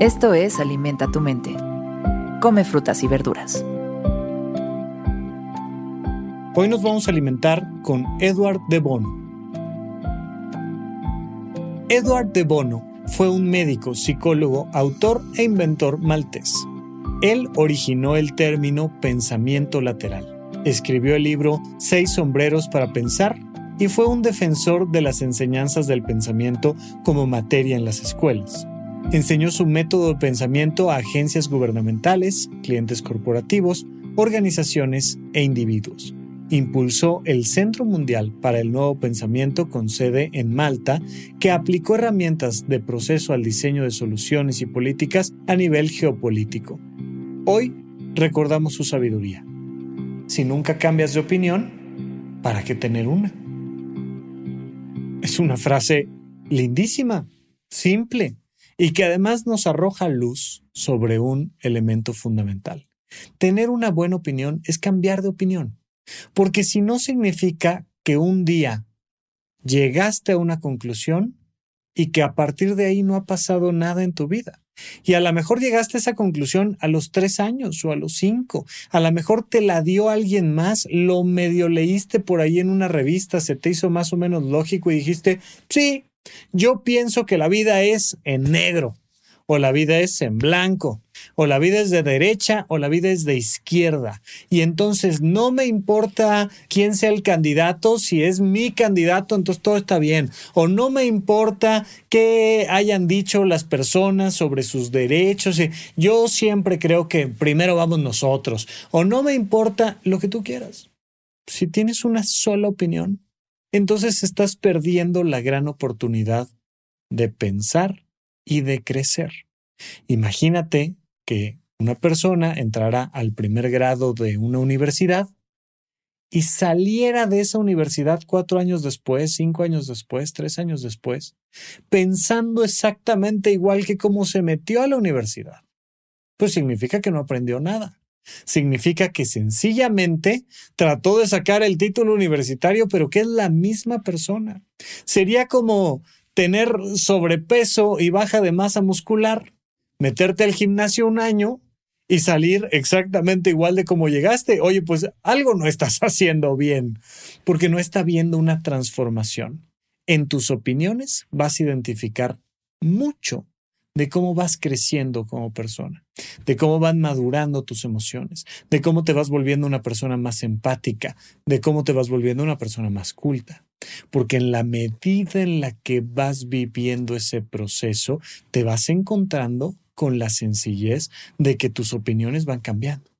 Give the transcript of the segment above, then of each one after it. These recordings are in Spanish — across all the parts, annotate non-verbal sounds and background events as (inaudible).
Esto es Alimenta tu mente. Come frutas y verduras. Hoy nos vamos a alimentar con Edward de Bono. Edward de Bono fue un médico, psicólogo, autor e inventor maltés. Él originó el término pensamiento lateral. Escribió el libro Seis sombreros para pensar y fue un defensor de las enseñanzas del pensamiento como materia en las escuelas. Enseñó su método de pensamiento a agencias gubernamentales, clientes corporativos, organizaciones e individuos. Impulsó el Centro Mundial para el Nuevo Pensamiento con sede en Malta, que aplicó herramientas de proceso al diseño de soluciones y políticas a nivel geopolítico. Hoy recordamos su sabiduría. Si nunca cambias de opinión, ¿para qué tener una? Es una frase lindísima, simple, y que además nos arroja luz sobre un elemento fundamental. Tener una buena opinión es cambiar de opinión, porque si no significa que un día llegaste a una conclusión y que a partir de ahí no ha pasado nada en tu vida. Y a lo mejor llegaste a esa conclusión a los tres años o a los cinco. A lo mejor te la dio alguien más, lo medio leíste por ahí en una revista, se te hizo más o menos lógico y dijiste, sí, yo pienso que la vida es en negro o la vida es en blanco, o la vida es de derecha o la vida es de izquierda. Y entonces no me importa quién sea el candidato, si es mi candidato, entonces todo está bien. O no me importa qué hayan dicho las personas sobre sus derechos. Yo siempre creo que primero vamos nosotros. O no me importa lo que tú quieras. Si tienes una sola opinión, entonces estás perdiendo la gran oportunidad de pensar y de crecer. Imagínate que una persona entrara al primer grado de una universidad y saliera de esa universidad cuatro años después, cinco años después, tres años después, pensando exactamente igual que cómo se metió a la universidad. Pues significa que no aprendió nada. Significa que sencillamente trató de sacar el título universitario, pero que es la misma persona. Sería como tener sobrepeso y baja de masa muscular, meterte al gimnasio un año y salir exactamente igual de como llegaste. Oye, pues algo no estás (laughs) haciendo bien, porque no está viendo una transformación. En tus opiniones vas a identificar mucho de cómo vas creciendo como persona, de cómo van madurando tus emociones, de cómo te vas volviendo una persona más empática, de cómo te vas volviendo una persona más culta. Porque en la medida en la que vas viviendo ese proceso, te vas encontrando con la sencillez de que tus opiniones van cambiando.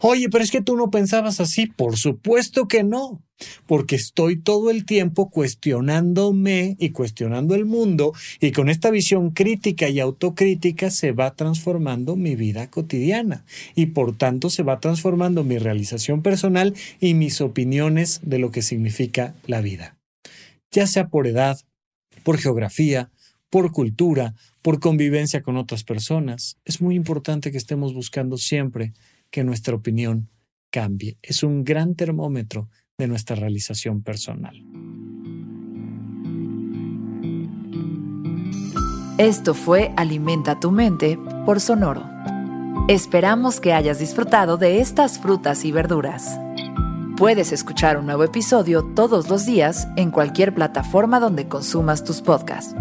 Oye, pero es que tú no pensabas así. Por supuesto que no, porque estoy todo el tiempo cuestionándome y cuestionando el mundo y con esta visión crítica y autocrítica se va transformando mi vida cotidiana y por tanto se va transformando mi realización personal y mis opiniones de lo que significa la vida. Ya sea por edad, por geografía, por cultura, por convivencia con otras personas. Es muy importante que estemos buscando siempre que nuestra opinión cambie. Es un gran termómetro de nuestra realización personal. Esto fue Alimenta tu mente por Sonoro. Esperamos que hayas disfrutado de estas frutas y verduras. Puedes escuchar un nuevo episodio todos los días en cualquier plataforma donde consumas tus podcasts.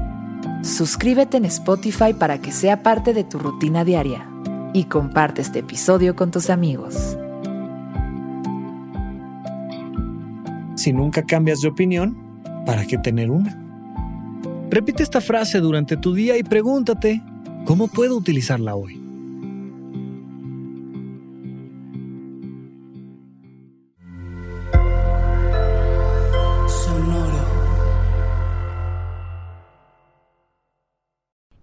Suscríbete en Spotify para que sea parte de tu rutina diaria y comparte este episodio con tus amigos. Si nunca cambias de opinión, ¿para qué tener una? Repite esta frase durante tu día y pregúntate, ¿cómo puedo utilizarla hoy?